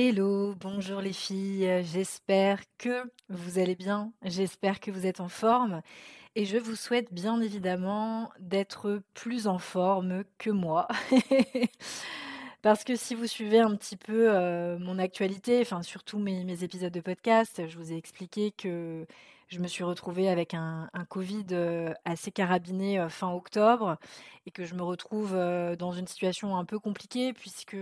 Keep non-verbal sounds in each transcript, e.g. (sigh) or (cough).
Hello, bonjour les filles, j'espère que vous allez bien, j'espère que vous êtes en forme et je vous souhaite bien évidemment d'être plus en forme que moi. (laughs) Parce que si vous suivez un petit peu euh, mon actualité, enfin surtout mes, épisodes de podcast, je vous ai expliqué que je me suis retrouvée avec un, Covid euh, assez carabiné euh, fin octobre et que je me retrouve dans une situation un peu compliquée puisque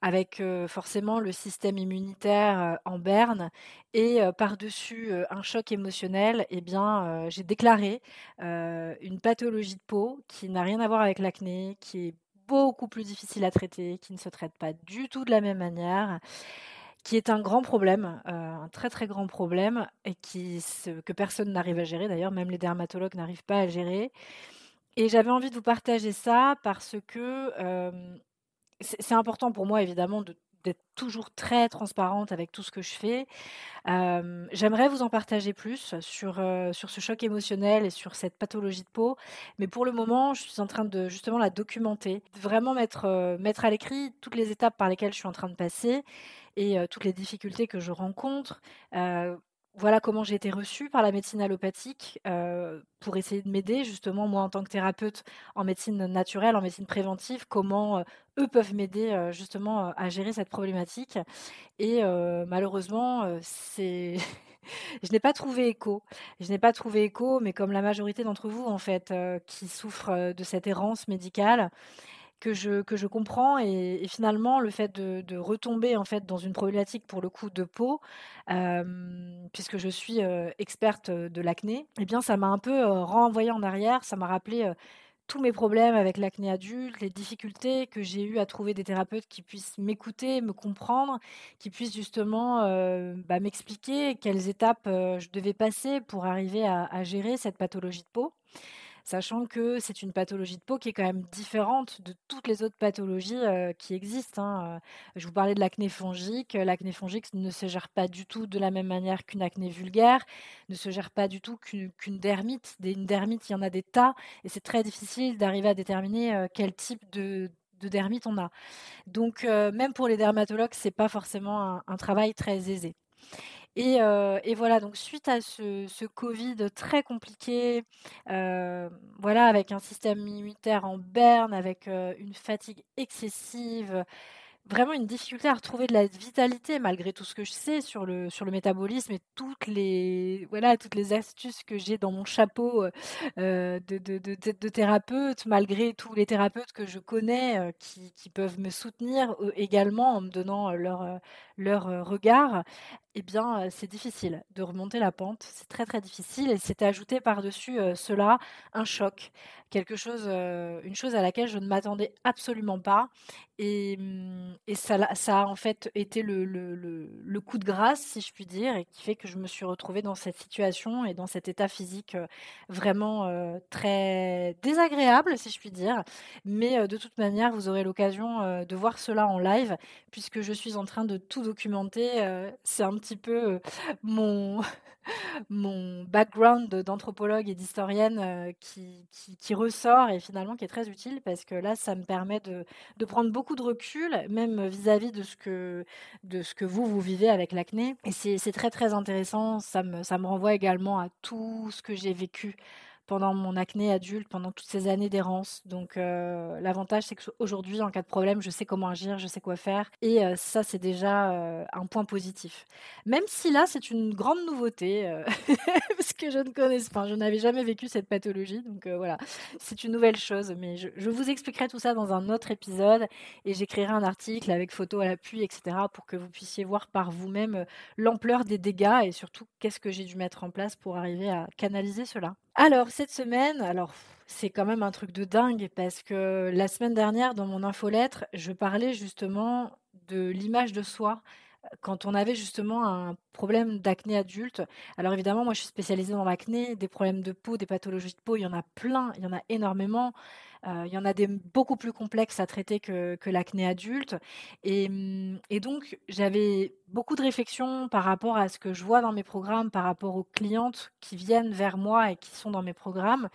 avec forcément le système immunitaire en berne et par-dessus un choc émotionnel, eh bien, j'ai déclaré une pathologie de peau qui n'a rien à voir avec l'acné, qui est beaucoup plus difficile à traiter, qui ne se traite pas du tout de la même manière qui est un grand problème, euh, un très très grand problème, et qui, que personne n'arrive à gérer, d'ailleurs même les dermatologues n'arrivent pas à gérer. Et j'avais envie de vous partager ça parce que euh, c'est important pour moi évidemment d'être toujours très transparente avec tout ce que je fais. J'aimerais vous en partager plus sur, sur ce choc émotionnel et sur cette pathologie de peau, mais pour le moment, je suis en train de justement la documenter, vraiment mettre, mettre à l'écrit toutes les étapes par lesquelles je suis en train de passer et toutes les difficultés que je rencontre. Voilà comment j'ai été reçue par la médecine allopathique pour essayer de m'aider justement moi en tant que thérapeute en médecine naturelle, en médecine préventive, comment eux peuvent m'aider justement à gérer cette problématique. Et malheureusement, c'est (laughs) je n'ai pas trouvé écho. Je n'ai pas trouvé écho, mais comme la majorité d'entre vous, en fait, qui souffrent de cette errance médicale, que je, que je comprends et, finalement le fait de, retomber en fait dans une problématique pour le coup de peau, puisque je suis experte de l'acné, eh bien ça m'a un peu renvoyé en arrière, ça m'a rappelé tous mes problèmes avec l'acné adulte, les difficultés que j'ai eu à trouver des thérapeutes qui puissent m'écouter, me comprendre, qui puissent justement bah, m'expliquer quelles étapes je devais passer pour arriver à gérer cette pathologie de peau sachant que c'est une pathologie de peau qui est quand même différente de toutes les autres pathologies qui existent. Hein, je vous parlais de l'acné fongique. L'acné fongique ne se gère pas du tout de la même manière qu'une acné vulgaire, ne se gère pas du tout qu'une dermite. Une dermite, il y en a des tas, et c'est très difficile d'arriver à déterminer quel type de dermite on a. Donc même pour les dermatologues, c'est pas forcément un, travail très aisé. Et, voilà, donc suite à ce, Covid très compliqué, voilà, avec un système immunitaire en berne, avec une fatigue excessive, vraiment une difficulté à retrouver de la vitalité malgré tout ce que je sais sur le, sur le métabolisme et toutes les, voilà, toutes les astuces que j'ai dans mon chapeau de, de, de, thérapeute, malgré tous les thérapeutes que je connais qui, qui, peuvent me soutenir également en me donnant leur, leur regard eh bien, c'est difficile de remonter la pente. C'est très très difficile et c'est ajouté par-dessus cela un choc, quelque chose, une chose à laquelle je ne m'attendais absolument pas. Et, mmh, ça, ça, a en fait été le, le, coup de grâce, si je puis dire, et qui fait que je me suis retrouvée dans cette situation et dans cet état physique vraiment très désagréable, si je puis dire. Mais de toute manière, vous aurez l'occasion de voir cela en live, puisque je suis en train de tout documenter. C'est un petit peu mon, (laughs) mon background d'anthropologue et d'historienne qui, qui, ressort et finalement qui est très utile parce que là, ça me permet de, de prendre beaucoup de recul, même vis-à-vis de, ce que, de ce que vous, vous vivez avec l'acné. Et c'est très, très intéressant. Ça me, ça me renvoie également à tout ce que j'ai vécu pendant mon acné adulte, pendant toutes ces années d'errance. Donc euh, l'avantage, c'est qu'aujourd'hui, en cas de problème, je sais comment agir, je sais quoi faire. Et euh, ça, c'est déjà euh, un point positif. Même si là, c'est une grande nouveauté, (laughs) parce que je ne connais pas, je n'avais jamais vécu cette pathologie. Donc voilà, c'est une nouvelle chose. Mais je, je, vous expliquerai tout ça dans un autre épisode. Et j'écrirai un article avec photo à l'appui, etc., pour que vous puissiez voir par vous-même l'ampleur des dégâts et surtout qu'est-ce que j'ai dû mettre en place pour arriver à canaliser cela. Alors, cette semaine, alors c'est quand même un truc de dingue parce que la semaine dernière, dans mon infolettre, je parlais justement de l'image de soi quand on avait justement un problème d'acné adulte. Alors évidemment, moi je suis spécialisée dans l'acné, des problèmes de peau, des pathologies de peau, il y en a plein, il y en a énormément. Euh, il y en a des beaucoup plus complexes à traiter que, l'acné adulte. Mmh, et, donc, j'avais beaucoup de réflexions par rapport à ce que je vois dans mes programmes, par rapport aux clientes qui viennent vers moi et qui sont dans mes programmes.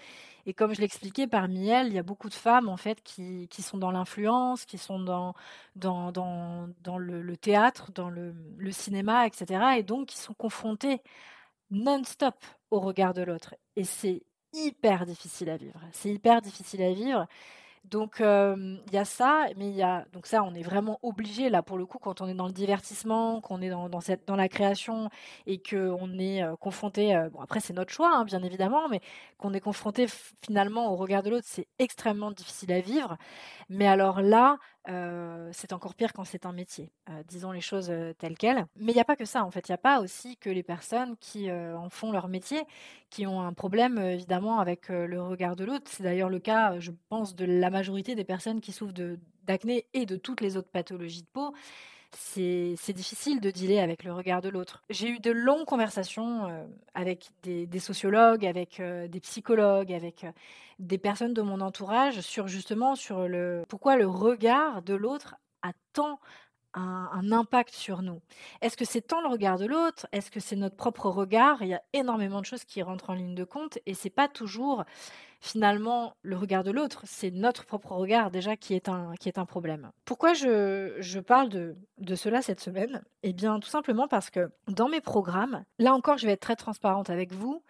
Et comme je l'expliquais, parmi elles, il y a beaucoup de femmes en fait qui, sont dans l'influence, qui sont dans, le, théâtre, dans le, le, cinéma, etc. Et donc qui sont confrontées non-stop au regard de l'autre. Et c'est hyper difficile à vivre. C'est hyper difficile à vivre. Donc il y a ça, mais il y a donc ça, on est vraiment obligé là pour le coup quand on est dans le divertissement, qu'on est dans, cette dans la création et que on est confronté. bon après c'est notre choix hein, bien évidemment, mais qu'on est confronté finalement au regard de l'autre, c'est extrêmement difficile à vivre. Mais alors là, c'est encore pire quand c'est un métier. disons les choses telles quelles. Mais il n'y a pas que ça en fait. Il n'y a pas aussi que les personnes qui en font leur métier qui ont un problème évidemment avec le regard de l'autre. C'est d'ailleurs le cas, je pense, de la majorité des personnes qui souffrent d'acné et de toutes les autres pathologies de peau c'est difficile de dealer avec le regard de l'autre. J'ai eu de longues conversations euh, avec des, sociologues, avec euh, des psychologues, avec euh, des personnes de mon entourage sur justement sur le pourquoi le regard de l'autre a tant un, impact sur nous. Est-ce que c'est tant le regard de l'autre? Est-ce que c'est notre propre regard? Il y a énormément de choses qui rentrent en ligne de compte et c'est pas toujours finalement le regard de l'autre, c'est notre propre regard déjà qui est un, qui est un problème. Pourquoi je, je parle de, de, cela cette semaine? Eh bien tout simplement parce que dans mes programmes, là encore je vais être très transparente avec vous,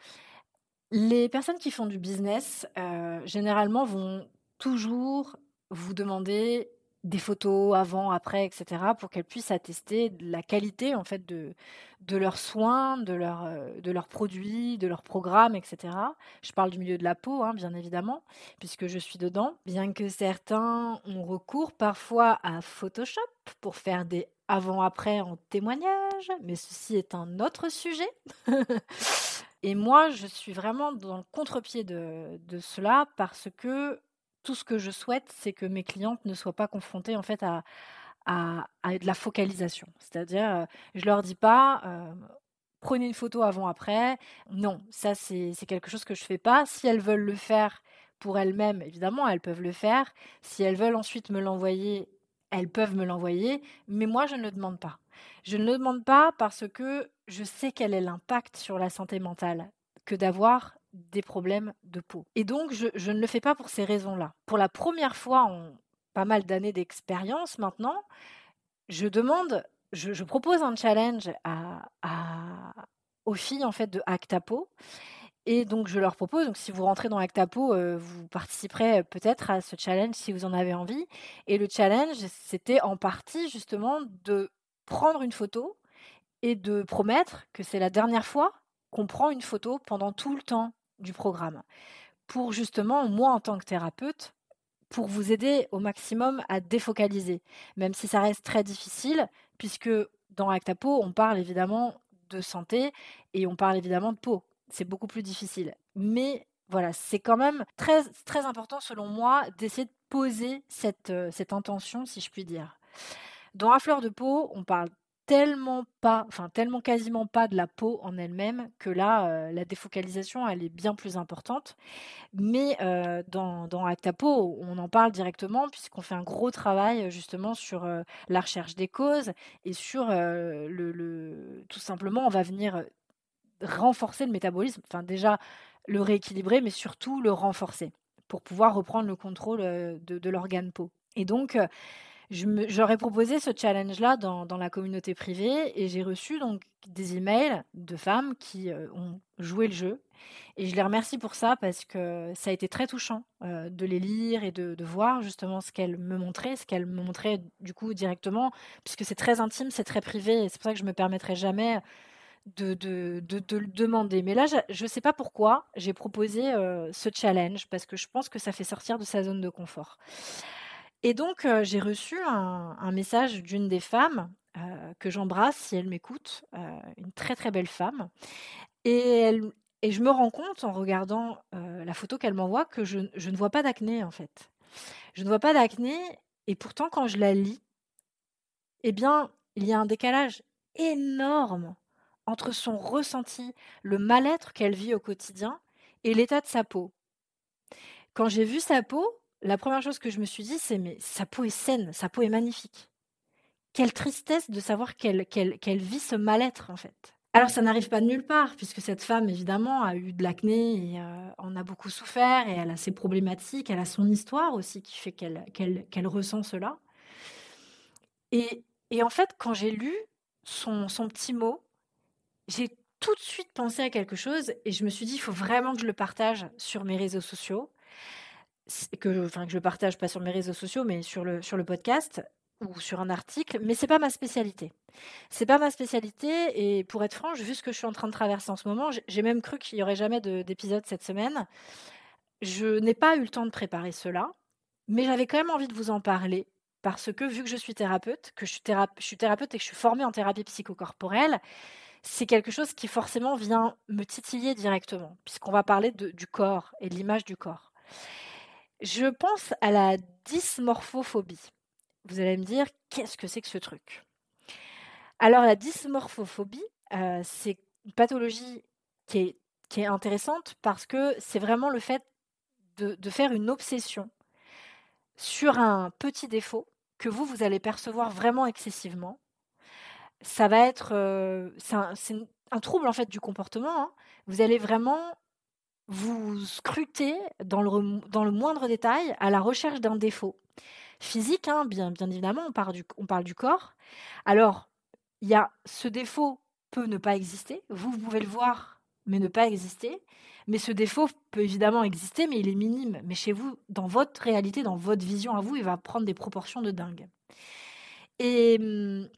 les personnes qui font du business, euh, généralement, vont toujours vous demander des photos avant, après, etc., pour qu'elles puissent attester la qualité en fait de, de leurs soins, de, euh, de leurs produits, de leurs programmes, etc. Je parle du milieu de la peau, hein, bien évidemment, puisque je suis dedans. Bien que certains ont recours parfois à Photoshop pour faire des avant-après en témoignage, mais ceci est un autre sujet. (laughs) Et moi, je suis vraiment dans le contre-pied de, de cela parce que tout ce que je souhaite, c'est que mes clientes ne soient pas confrontées en fait à, de la focalisation. C'est-à-dire, euh, je leur dis pas euh, prenez une photo avant-après. Non, ça c'est quelque chose que je fais pas. Si elles veulent le faire pour elles-mêmes, évidemment, elles peuvent le faire. Si elles veulent ensuite me l'envoyer, elles peuvent me l'envoyer. Mais moi, je ne le demande pas. Je ne le demande pas parce que je sais quel est l'impact sur la santé mentale que d'avoir des problèmes de peau. Et donc, je, ne le fais pas pour ces raisons-là. Pour la première fois en pas mal d'années d'expérience maintenant, je demande, je, propose un challenge à, aux filles en fait de Actapo. Et donc, je leur propose, donc si vous rentrez dans Actapo, euh, vous participerez peut-être à ce challenge si vous en avez envie. Et le challenge, c'était en partie justement de prendre une photo et de promettre que c'est la dernière fois qu'on prend une photo pendant tout le temps du programme pour justement, moi en tant que thérapeute, pour vous aider au maximum à défocaliser, même si ça reste très difficile, puisque dans Actapo, on parle évidemment de santé et on parle évidemment de peau. C'est beaucoup plus difficile. Mais voilà, c'est quand même très, très important selon moi d'essayer de poser cette, euh, cette intention, si je puis dire. Dans la fleur de peau, on parle tellement pas, enfin tellement quasiment pas de la peau en elle-même que là, euh, la défocalisation, elle est bien plus importante. Mais euh, dans, dans Actapo, on en parle directement puisqu'on fait un gros travail justement sur euh, la recherche des causes et sur le, tout simplement, on va venir renforcer le métabolisme, enfin déjà le rééquilibrer, mais surtout le renforcer pour pouvoir reprendre le contrôle de, de l'organe peau. Et donc, j'aurais proposé ce challenge-là dans, la communauté privée et j'ai reçu donc des emails de femmes qui euh, ont joué le jeu. Et je les remercie pour ça parce que ça a été très touchant euh, de les lire et de, voir justement ce qu'elles me montraient, ce qu'elles me montraient du coup directement, puisque c'est très intime, c'est très privé et c'est pour ça que je me permettrai jamais de, le demander. Mais là, je ne sais pas pourquoi j'ai proposé euh, ce challenge parce que je pense que ça fait sortir de sa zone de confort. Et donc, j'ai reçu un, message d'une des femmes que j'embrasse si elle m'écoute, une très très belle femme. Et, elle, et je me rends compte en regardant la photo qu'elle m'envoie que je, je, ne vois pas d'acné en fait. Je ne vois pas d'acné et pourtant quand je la lis, eh bien, il y a un décalage. énorme entre son ressenti, le mal-être qu'elle vit au quotidien et l'état de sa peau. Quand j'ai vu sa peau, la première chose que je me suis dit, c'est mais sa peau est saine, sa peau est magnifique. Quelle tristesse de savoir qu'elle vit ce mal-être en fait. Alors ça n'arrive pas de nulle part, puisque cette femme, évidemment, a eu de l'acné et euh, en a beaucoup souffert, et elle a ses problématiques, elle a son histoire aussi qui fait qu'elle ressent cela. Et, en fait, quand j'ai lu son, son petit mot, j'ai tout de suite pensé à quelque chose, et je me suis dit, il faut vraiment que je le partage sur mes réseaux sociaux, que, enfin, que je partage pas sur mes réseaux sociaux, mais sur le, sur le podcast, ou sur un article, mais c'est pas ma spécialité. C'est pas ma spécialité et pour être franche, vu ce que je suis en train de traverser en ce moment, j'ai même cru qu'il y aurait jamais d'épisode cette semaine. Je n'ai pas eu le temps de préparer cela, mais j'avais quand même envie de vous en parler parce que vu que je suis thérapeute, que je suis, je thérapeute et que je suis formée en thérapie psychocorporelle, c'est quelque chose qui forcément vient me titiller directement, puisqu'on va parler du corps et de l'image du corps. Je pense à la dysmorphophobie. Vous allez me dire, qu'est-ce que c'est que ce truc? Alors, la dysmorphophobie, euh, c'est une pathologie qui est, qui est intéressante parce que c'est vraiment le fait de, faire une obsession sur un petit défaut que vous, vous allez percevoir vraiment excessivement. Ça va être... Euh, c'est un, trouble, en fait, du comportement. Hein. Vous allez vraiment vous scruter dans le, dans le moindre détail à la recherche d'un défaut physique, hein, bien, bien évidemment, on parle, du, on parle du corps. Alors, y a ce défaut peut ne pas exister, vous, vous pouvez le voir, mais ne pas exister. Mais ce défaut peut évidemment exister, mais il est minime. Mais chez vous, dans votre réalité, dans votre vision à vous, il va prendre des proportions de dingue. Et hum,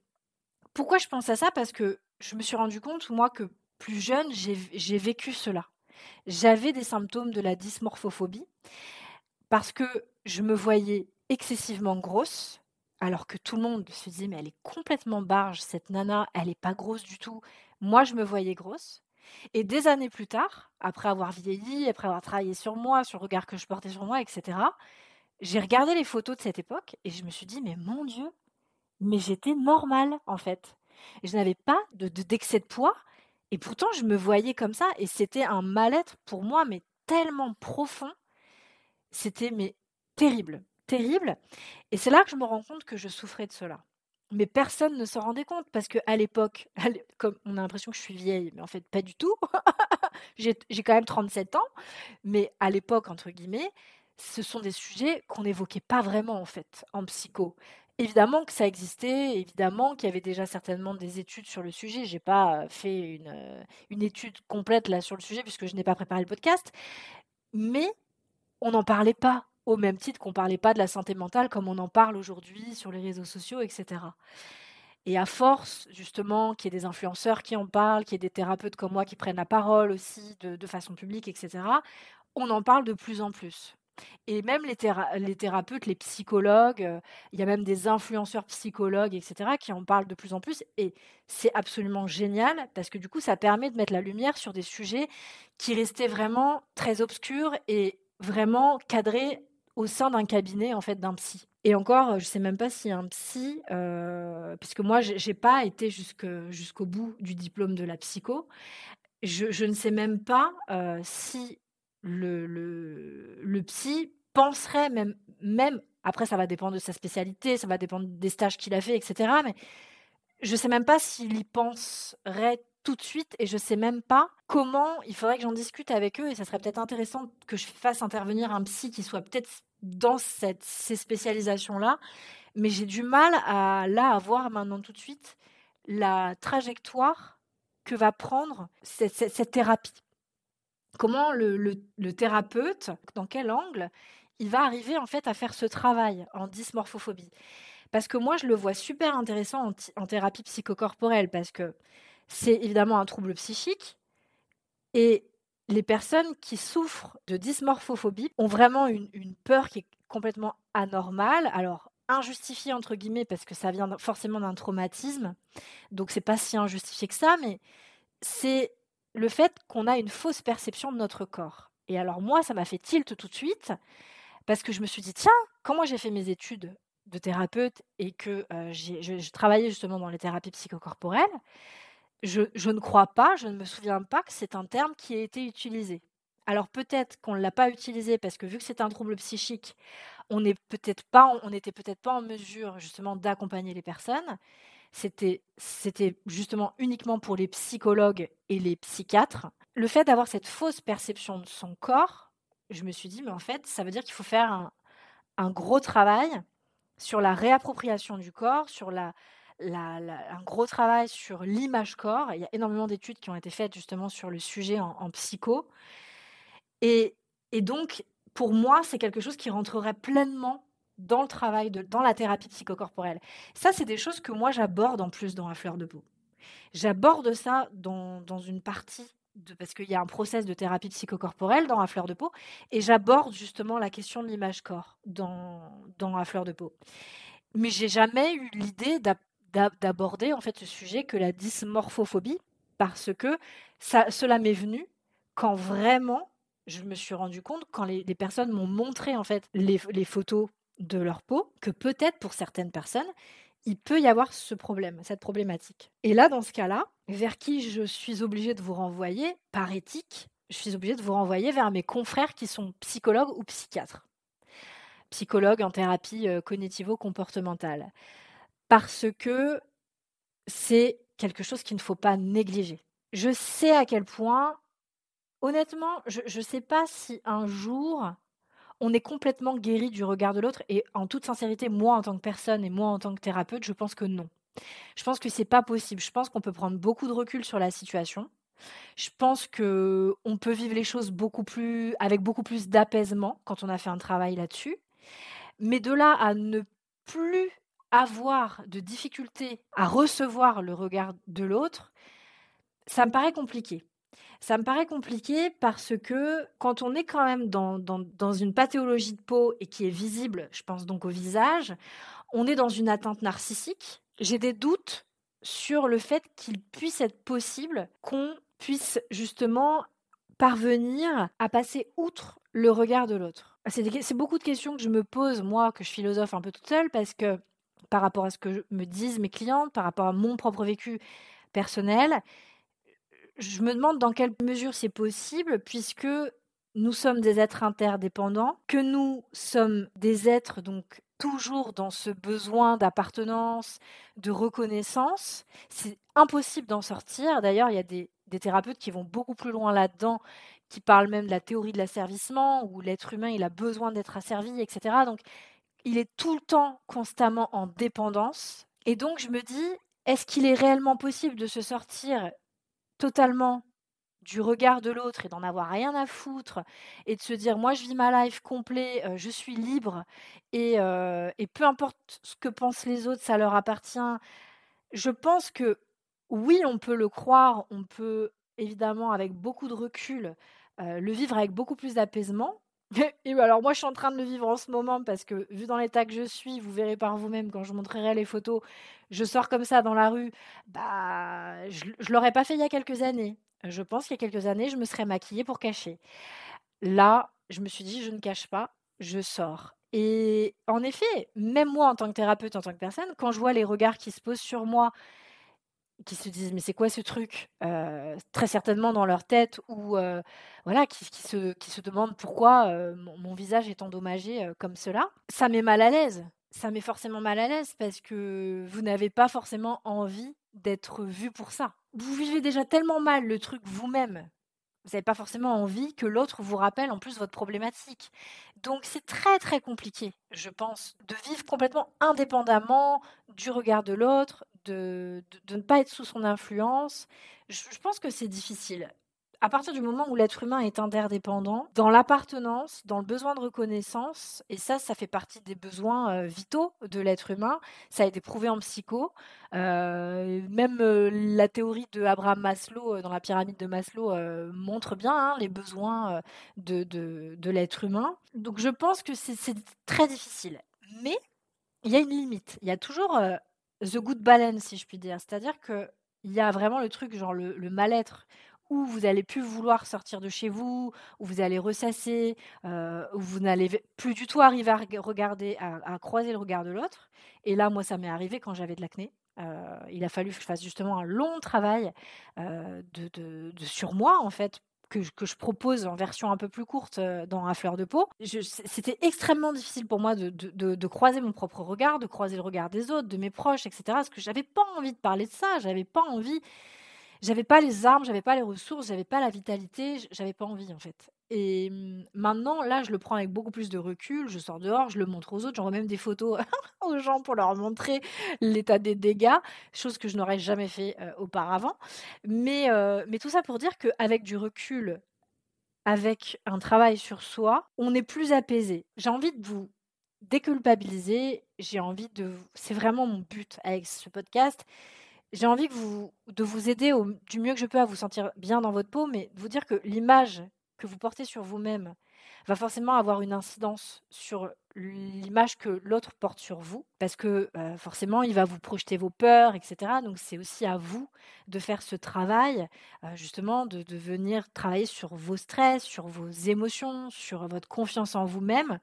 pourquoi je pense à ça? Parce que je me suis rendu compte, moi, que plus jeune, j'ai vécu cela. J'avais des symptômes de la dysmorphophobie parce que je me voyais excessivement grosse, alors que tout le monde se dit mais elle est complètement barge, cette nana, elle n'est pas grosse du tout. Moi, je me voyais grosse. Et des années plus tard, après avoir vieilli, après avoir travaillé sur moi, sur le regard que je portais sur moi, etc., j'ai regardé les photos de cette époque et je me suis dit mais mon Dieu, mais j'étais normale en fait. je n'avais pas de, d'excès de poids et pourtant je me voyais comme ça et c'était un mal-être pour moi mais tellement profond. C'était mais terrible terrible. Et c'est là que je me rends compte que je souffrais de cela. Mais personne ne s'en rendait compte parce qu'à l'époque, (laughs) comme on a l'impression que je suis vieille, mais en fait pas du tout. (laughs) j'ai quand même 37 ans, mais à l'époque entre guillemets, ce sont des sujets qu'on n'évoquait pas vraiment en fait en psycho. Évidemment que ça existait, évidemment qu'il y avait déjà certainement des études sur le sujet. J'ai pas fait une, une étude complète là sur le sujet puisque je n'ai pas préparé le podcast, mais on n'en parlait pas au même titre qu'on ne parlait pas de la santé mentale comme on en parle aujourd'hui sur les réseaux sociaux, etc. Et à force, justement, qu'il y ait des influenceurs qui en parlent, qu'il y ait des thérapeutes comme moi qui prennent la parole aussi de, façon publique, etc., on en parle de plus en plus. Et même les, les thérapeutes, les psychologues, euh, il y a même des influenceurs psychologues, etc., qui en parlent de plus en plus. Et c'est absolument génial parce que du coup, ça permet de mettre la lumière sur des sujets qui restaient vraiment très obscurs et vraiment cadrés au sein d'un cabinet en fait d'un psy. Et encore, je sais même pas si un psy, euh, puisque moi j'ai pas été jusqu'au bout du diplôme de la psycho. Je, ne sais même pas euh, si le, psy penserait même, même, après ça va dépendre de sa spécialité, ça va dépendre des stages qu'il a fait, etc. Mais je sais même pas s'il y penserait tout de suite et je sais même pas comment il faudrait que j'en discute avec eux et ça serait peut-être intéressant que je fasse intervenir un psy qui soit peut-être dans cette, ces spécialisations-là. Mais j'ai du mal à là à voir maintenant tout de suite la trajectoire que va prendre cette, thérapie. Comment le, thérapeute, dans quel angle, il va arriver en fait à faire ce travail en dysmorphophobie? Parce que moi, je le vois super intéressant en, thérapie psychocorporelle, parce que c'est évidemment un trouble psychique. Et les personnes qui souffrent de dysmorphophobie ont vraiment une, peur qui est complètement anormale. Alors, injustifiée entre guillemets, parce que ça vient forcément d'un traumatisme. Donc, c'est pas si injustifié que ça, mais c'est le fait qu'on a une fausse perception de notre corps. Et alors, moi, ça m'a fait tilt tout de suite, parce que je me suis dit, tiens, quand moi j'ai fait mes études de thérapeute et que je, travaillais justement dans les thérapies psychocorporelles, je, ne crois pas, je ne me souviens pas que c'est un terme qui ait été utilisé. Alors peut-être qu'on ne l'a pas utilisé parce que vu que c'est un trouble psychique, on n'est peut-être pas, on n'était peut-être pas en mesure justement d'accompagner les personnes. C'était, justement uniquement pour les psychologues et les psychiatres. Le fait d'avoir cette fausse perception de son corps, je me suis dit, mais en fait, ça veut dire qu'il faut faire un, gros travail sur la réappropriation du corps, sur un gros travail sur l'image corps. Il y a énormément d'études qui ont été faites justement sur le sujet en, psycho. Et, donc, pour moi, c'est quelque chose qui rentrerait pleinement dans le travail, de, dans la thérapie psychocorporelle. Ça, c'est des choses que moi, j'aborde en plus dans la fleur de peau. J'aborde ça dans, dans une partie parce qu'il y a un process de thérapie psychocorporelle dans la fleur de peau, et j'aborde justement la question de l'image corps dans, dans la fleur de peau. Mais j'ai jamais eu l'idée d'aborder en fait ce sujet que la dysmorphophobie, parce que cela m'est venu quand vraiment je me suis rendu compte, quand les, personnes m'ont montré en fait les photos de leur peau, que peut-être pour certaines personnes, il peut y avoir ce problème, cette problématique. Et là, dans ce cas-là, vers qui je suis obligée de vous renvoyer, par éthique, je suis obligée de vous renvoyer vers mes confrères qui sont psychologues ou psychiatres. Psychologues en thérapie euh, cognitivo-comportementale. Parce que c'est quelque chose qu'il ne faut pas négliger. Je sais à quel point, honnêtement, je ne sais pas si un jour on est complètement guéri du regard de l'autre. Et en toute sincérité, moi en tant que personne et moi en tant que thérapeute, je pense que non. Je pense que c'est pas possible. Je pense qu'on peut prendre beaucoup de recul sur la situation. Je pense que on peut vivre les choses beaucoup plus avec beaucoup plus d'apaisement quand on a fait un travail là-dessus. Mais de là à ne plus avoir de difficulté à recevoir le regard de l'autre, ça me paraît compliqué. Ça me paraît compliqué parce que quand on est quand même dans, dans, une pathologie de peau et qui est visible, je pense donc au visage, on est dans une atteinte narcissique. J'ai des doutes sur le fait qu'il puisse être possible qu'on puisse justement parvenir à passer outre le regard de l'autre. C'est beaucoup de questions que je me pose, moi, que je philosophe un peu toute seule, parce que par rapport à ce que me disent mes clientes, par rapport à mon propre vécu personnel, je me demande dans quelle mesure c'est possible, puisque nous sommes des êtres interdépendants, que nous sommes des êtres donc toujours dans ce besoin d'appartenance, de reconnaissance. C'est impossible d'en sortir. D'ailleurs, il y a des, thérapeutes qui vont beaucoup plus loin là-dedans, qui parlent même de la théorie de l'asservissement, où l'être humain, il a besoin d'être asservi, etc. Donc, il est tout le temps constamment en dépendance. Et donc, je me dis, est-ce qu'il est réellement possible de se sortir totalement du regard de l'autre et d'en avoir rien à foutre et de se dire moi je vis ma life complet, je suis libre et, et, peu importe ce que pensent les autres, ça leur appartient. Je pense que oui, on peut le croire, on peut évidemment avec beaucoup de recul le vivre avec beaucoup plus d'apaisement. (laughs) Et alors moi je suis en train de le vivre en ce moment parce que vu dans l'état que je suis, vous verrez par vous-même quand je montrerai les photos, je sors comme ça dans la rue, bah je, ne l'aurais pas fait il y a quelques années. Je pense qu'il y a quelques années, je me serais maquillée pour cacher. Là, je me suis dit je ne cache pas, je sors. Et en effet, même moi en tant que thérapeute, en tant que personne, quand je vois les regards qui se posent sur moi qui se disent mais c'est quoi ce truc? Très certainement dans leur tête ou voilà qui, se, qui se demandent pourquoi mon, visage est endommagé comme cela. Ça met mal à l'aise. Ça met forcément mal à l'aise parce que vous n'avez pas forcément envie d'être vu pour ça. Vous vivez déjà tellement mal le truc vous-même vous n'avez pas forcément envie que l'autre vous rappelle en plus votre problématique. Donc c'est très très compliqué, je pense, de vivre complètement indépendamment du regard de l'autre, de, ne pas être sous son influence. Je, je pense que c'est difficile à partir du moment où l'être humain est interdépendant, dans l'appartenance, dans le besoin de reconnaissance, et ça, ça fait partie des besoins euh, vitaux de l'être humain, ça a été prouvé en psycho. Euh, même euh, la théorie de Abraham Maslow dans la pyramide de Maslow montre bien hein, les besoins de, de, de l'être humain. Donc je pense que c'est très difficile. Mais il y a une limite. Il y a toujours the good balance, si je puis dire. C'est-à-dire qu'il y a vraiment le truc, genre le, mal-être où vous allez plus vouloir sortir de chez vous, où vous allez ressasser, euh, où vous n'allez plus du tout arriver à regarder, à, croiser le regard de l'autre. Et là, moi, ça m'est arrivé quand j'avais de l'acné. Euh, il a fallu que je fasse justement un long travail euh, sur moi, en fait, que, je propose en version un peu plus courte dans Un fleur de peau. C'était extrêmement difficile pour moi de, de, croiser mon propre regard, de croiser le regard des autres, de mes proches, etc. Parce que j'avais pas envie de parler de ça, j'avais pas envie j'avais pas les armes, j'avais pas les ressources, j'avais pas la vitalité, j'avais pas envie en fait. Et mmh, maintenant, là, je le prends avec beaucoup plus de recul. Je sors dehors, je le montre aux autres, j'envoie même des photos (laughs) aux gens pour leur montrer l'état des dégâts, chose que je n'aurais jamais fait auparavant. Mais, mais tout ça pour dire qu'avec du recul, avec un travail sur soi, on est plus apaisé. J'ai envie de vous déculpabiliser. J'ai envie de. C'est vraiment mon but avec ce podcast j'ai envie que vous, de vous aider du mieux que je peux à vous sentir bien dans votre peau, mais de vous dire que l'image que vous portez sur vous-même va forcément avoir une incidence sur l'image que l'autre porte sur vous, parce que euh, forcément, il va vous projeter vos peurs, etc. Donc c'est aussi à vous de faire ce travail, euh, justement, de, de venir travailler sur vos stress, sur vos émotions, sur votre confiance en vous-même.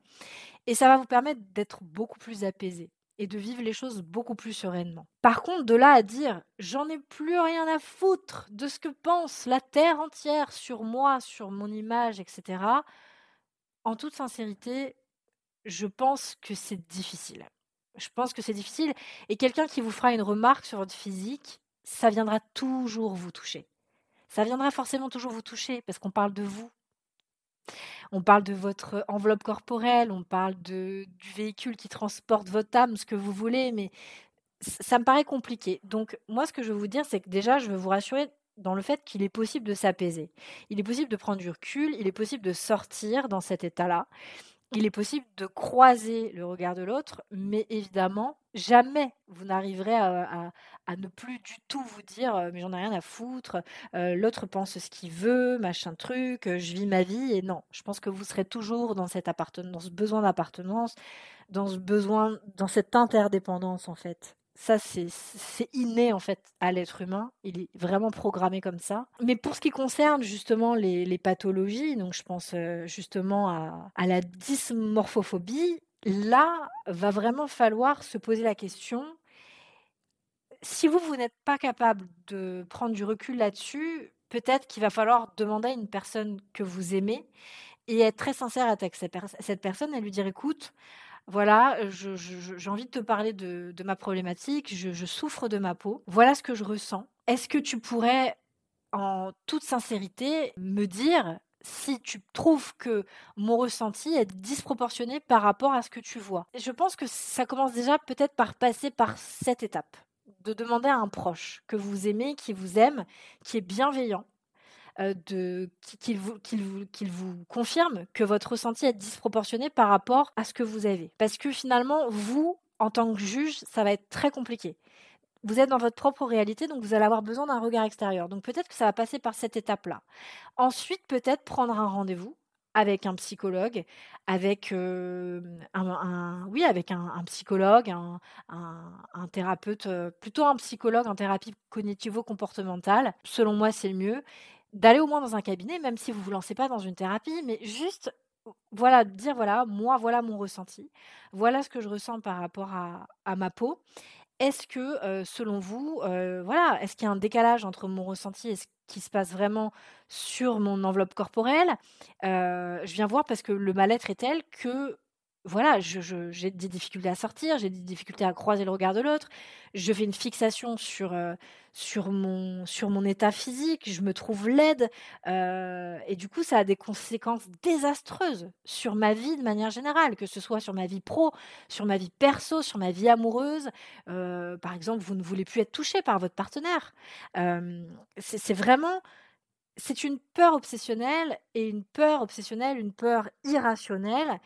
Et ça va vous permettre d'être beaucoup plus apaisé et de vivre les choses beaucoup plus sereinement. Par contre, de là à dire j'en ai plus rien à foutre de ce que pense la terre entière sur moi, sur mon image, etc., en toute sincérité, je pense que c'est difficile. Je pense que c'est difficile. Et quelqu'un qui vous fera une remarque sur votre physique, ça viendra toujours vous toucher. Ça viendra forcément toujours vous toucher parce qu'on parle de vous, on parle de votre enveloppe corporelle, on parle du véhicule qui transporte votre âme, ce que vous voulez, mais ça me paraît compliqué. Donc moi, ce que je veux vous dire, c'est que déjà, je veux vous rassurer dans le fait qu'il est possible de s'apaiser. Il est possible de prendre du recul, il est possible de sortir dans cet état-là. Il est possible de croiser le regard de l'autre, mais évidemment, jamais vous n'arriverez à, ne plus du tout vous dire «Euh, mais j'en ai rien à foutre, euh, l'autre pense ce qu'il veut, machin truc, euh, je vis ma vie. Et non, je pense que vous serez toujours dans, cette appartenance, ce besoin d'appartenance, dans ce besoin, dans cette interdépendance en fait. Ça, c'est inné en fait à l'être humain. Il est vraiment programmé comme ça. Mais pour ce qui concerne justement les, pathologies, donc je pense euh, justement à, la dysmorphophobie, là, va vraiment falloir se poser la question. Si vous, vous n'êtes pas capable de prendre du recul là-dessus, peut-être qu'il va falloir demander à une personne que vous aimez et être très sincère avec cette personne et lui dire écoute, voilà, j'ai envie de te parler de, ma problématique, je, souffre de ma peau, voilà ce que je ressens. Est-ce que tu pourrais, en toute sincérité, me dire si tu trouves que mon ressenti est disproportionné par rapport à ce que tu vois? Je pense que ça commence déjà peut-être par passer par cette étape. De demander à un proche que vous aimez, qui vous aime, qui est bienveillant, de qu'il vous, vous, confirme que votre ressenti est disproportionné par rapport à ce que vous avez. Parce que finalement, vous, en tant que juge, ça va être très compliqué. Vous êtes dans votre propre réalité, donc vous allez avoir besoin d'un regard extérieur. Donc peut-être que ça va passer par cette étape-là. Ensuite, peut-être prendre un rendez-vous avec un psychologue, avec un, oui, avec un, psychologue, un, un thérapeute, plutôt un psychologue en thérapie cognitivo-comportementale. Selon moi, c'est le mieux d'aller au moins dans un cabinet, même si vous vous lancez pas dans une thérapie, mais juste voilà, dire voilà, moi, voilà mon ressenti, voilà ce que je ressens par rapport à, ma peau. Est-ce que, selon vous, voilà, est-ce qu'il y a un décalage entre mon ressenti et ce qui se passe vraiment sur mon enveloppe corporelle? Je viens voir parce que le mal-être est tel que voilà, j'ai des difficultés à sortir, j'ai des difficultés à croiser le regard de l'autre. Je fais une fixation sur, euh, sur, mon, sur mon état physique, je me trouve laide. Euh, et du coup, ça a des conséquences désastreuses sur ma vie de manière générale, que ce soit sur ma vie pro, sur ma vie perso, sur ma vie amoureuse. Euh, par exemple, vous ne voulez plus être touché par votre partenaire. c'est vraiment c'est une peur obsessionnelle et une peur obsessionnelle, une peur irrationnelle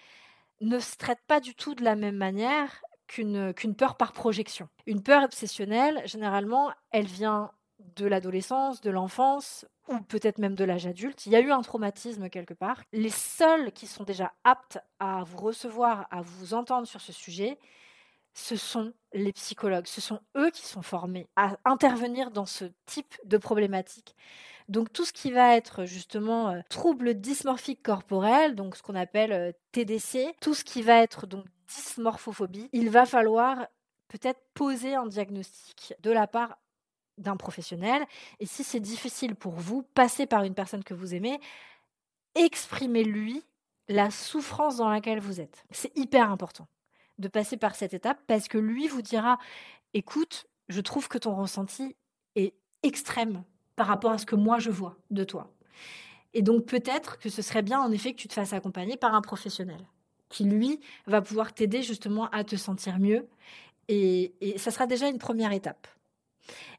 ne se traite pas du tout de la même manière qu'une peur par projection. Une peur obsessionnelle, généralement, elle vient de l'adolescence, de l'enfance ou peut-être même de l'âge adulte. Il y a eu un traumatisme quelque part. Les seuls qui sont déjà aptes à vous recevoir, à vous entendre sur ce sujet, ce sont les psychologues. Ce sont eux qui sont formés à intervenir dans ce type de problématique. Donc tout ce qui va être justement euh, trouble dysmorphique corporel, donc ce qu'on appelle euh, TDC, tout ce qui va être donc dysmorphophobie, il va falloir peut-être poser un diagnostic de la part d'un professionnel. Et si c'est difficile pour vous, passez par une personne que vous aimez, exprimez-lui la souffrance dans laquelle vous êtes. C'est hyper important de passer par cette étape parce que lui vous dira écoute, je trouve que ton ressenti est extrême par rapport à ce que moi je vois de toi. Et donc peut-être que ce serait bien en effet que tu te fasses accompagner par un professionnel qui lui va pouvoir t'aider justement à te sentir mieux. Et, et ça sera déjà une première étape.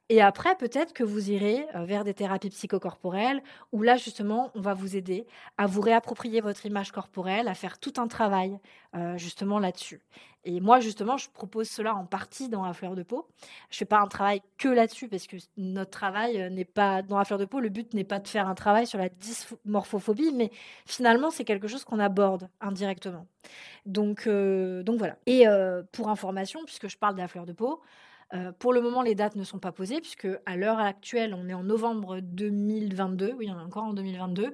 Et après, peut-être que vous irez vers des thérapies psychocorporelles où là, justement, on va vous aider à vous réapproprier votre image corporelle, à faire tout un travail justement là-dessus. Et moi, justement, je propose cela en partie dans la fleur de peau. Je fais pas un travail que là-dessus parce que notre travail n'est pas dans la fleur de peau. Le but n'est pas de faire un travail sur la dysmorphophobie, mais finalement, c'est quelque chose qu'on aborde indirectement. Donc, donc voilà. Et pour information, puisque je parle de la fleur de peau, euh, pour le moment, les dates ne sont pas posées, puisque à l'heure actuelle, on est en novembre 2022. Oui, on est encore en 2022.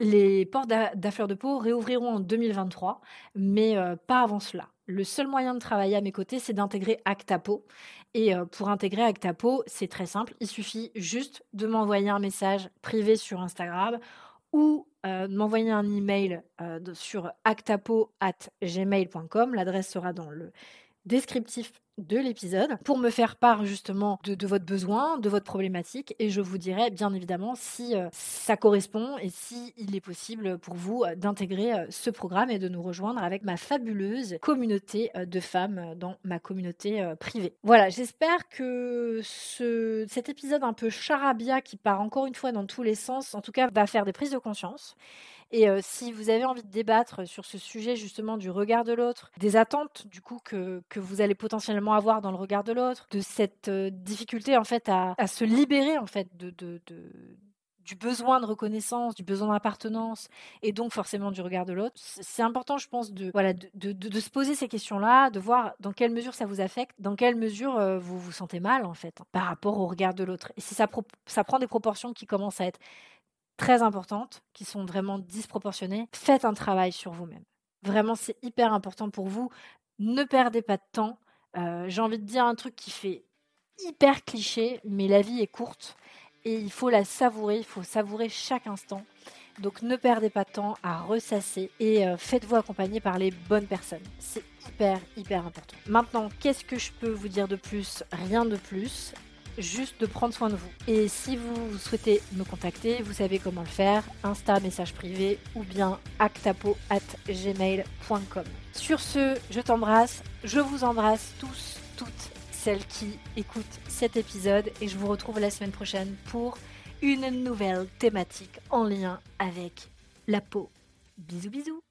Les portes d'Affleur de Peau réouvriront en 2023, mais euh, pas avant cela. Le seul moyen de travailler à mes côtés, c'est d'intégrer Actapo. Et euh, pour intégrer Actapo, c'est très simple. Il suffit juste de m'envoyer un message privé sur Instagram ou de m'envoyer un email sur actapo.gmail.com. L'adresse sera dans le descriptif de l'épisode pour me faire part justement de, votre besoin, de votre problématique et je vous dirai bien évidemment si euh, ça correspond et si il est possible pour vous euh, d'intégrer euh, ce programme et de nous rejoindre avec ma fabuleuse communauté de femmes dans ma communauté privée. Voilà, j'espère que ce, cet épisode un peu charabia qui part encore une fois dans tous les sens, en tout cas va faire des prises de conscience et si vous avez envie de débattre sur ce sujet justement du regard de l'autre, des attentes du coup que, que, vous allez potentiellement avoir dans le regard de l'autre, de cette difficulté en fait à, se libérer en fait de, de, du besoin de reconnaissance, du besoin d'appartenance et donc forcément du regard de l'autre. C'est important, je pense, de, voilà, de, de, de se poser ces questions-là, de voir dans quelle mesure ça vous affecte, dans quelle mesure vous vous sentez mal en fait par rapport au regard de l'autre. Et si ça prend des proportions qui commencent à être très importantes, qui sont vraiment disproportionnées, faites un travail sur vous-même. Vraiment, c'est hyper important pour vous. Ne perdez pas de temps. Euh, j'ai envie de dire un truc qui fait hyper cliché, mais la vie est courte et il faut la savourer, il faut savourer chaque instant. Donc ne perdez pas de temps à ressasser et euh, faites-vous accompagner par les bonnes personnes. C'est hyper, hyper important. Maintenant, qu'est-ce que je peux vous dire de plus? Rien de plus juste de prendre soin de vous. Et si vous souhaitez me contacter, vous savez comment le faire, Insta, message privé ou bien actapo at gmail.com. Sur ce, je t'embrasse, je vous embrasse tous, toutes celles qui écoutent cet épisode et je vous retrouve la semaine prochaine pour une nouvelle thématique en lien avec la peau. Bisous bisous